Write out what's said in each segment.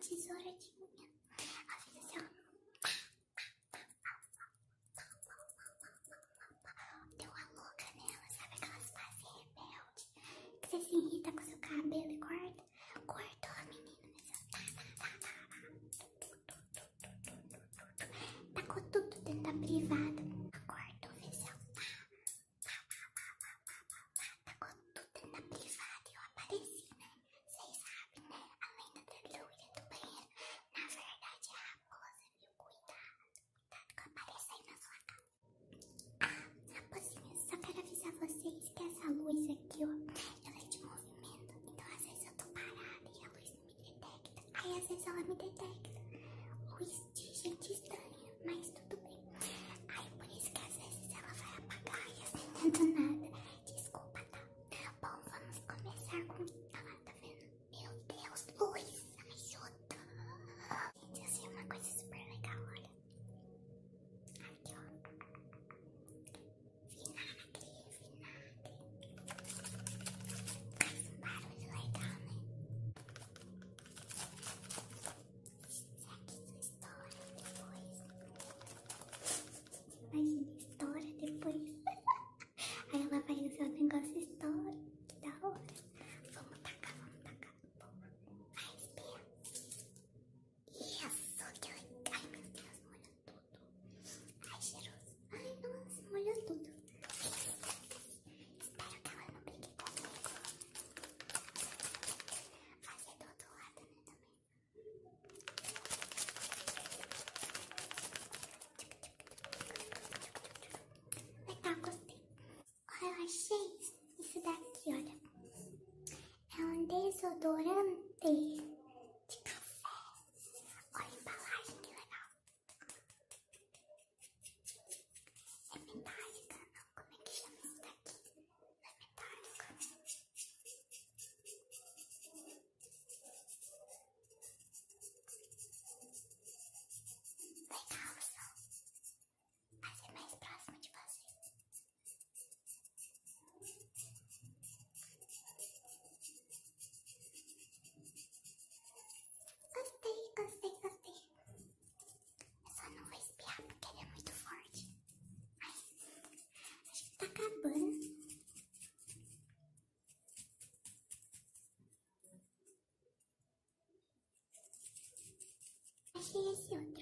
Sorry, sorry. oh edecek. O isteyecek, isteyecek. 一。谢谢小。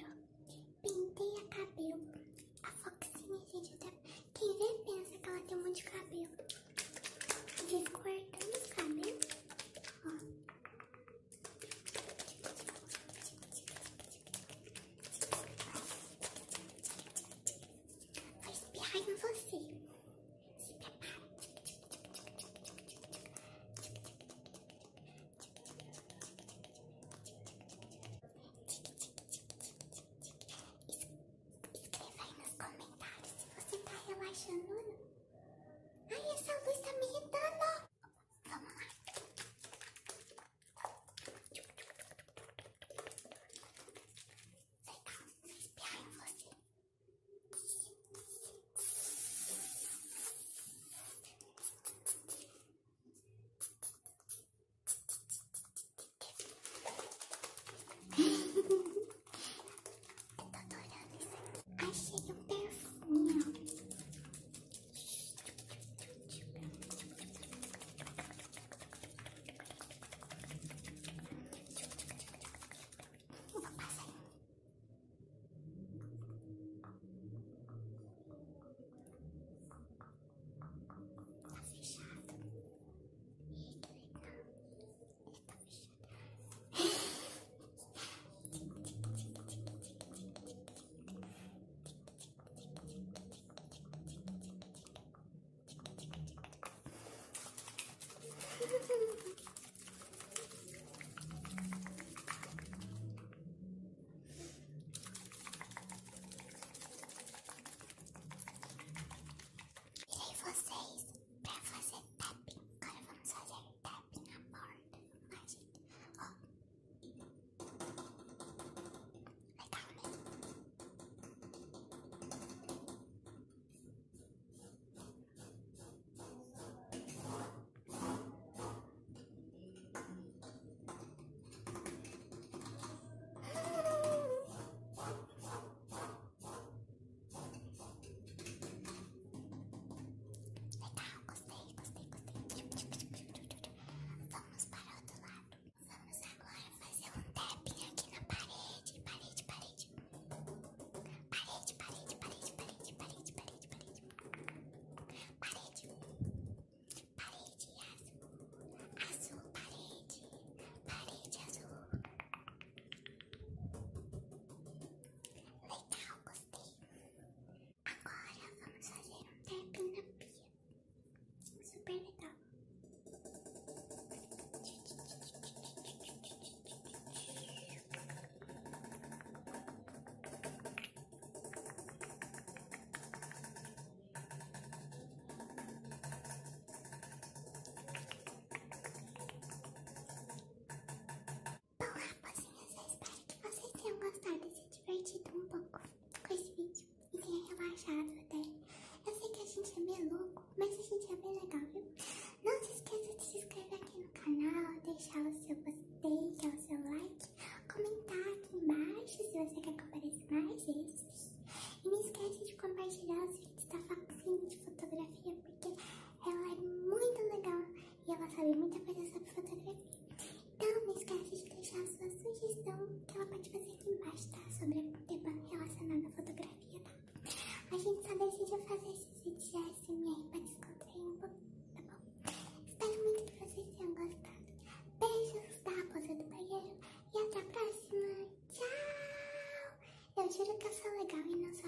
super legal. Bom, então, rapazinhas, espero que vocês tenham gostado e se divertido um pouco com esse vídeo e tenham relaxado até. Eu sei que a gente é meio louco, mas a gente é bem legal. deixar o seu gostei, o seu like, comentar aqui embaixo se você quer que apareça mais vezes. E não esquece de compartilhar os vídeos da Foxinha de fotografia, porque ela é muito legal e ela sabe muita coisa sobre fotografia. Então, não esquece de deixar a sua sugestão, que ela pode fazer aqui embaixo, tá? Sobre o tema relacionado à fotografia, tá? A gente só decidiu fazer esses vídeos de ASMR pra descontrair um pouco, tá bom? Espero muito que vocês tenham gostado. de caminos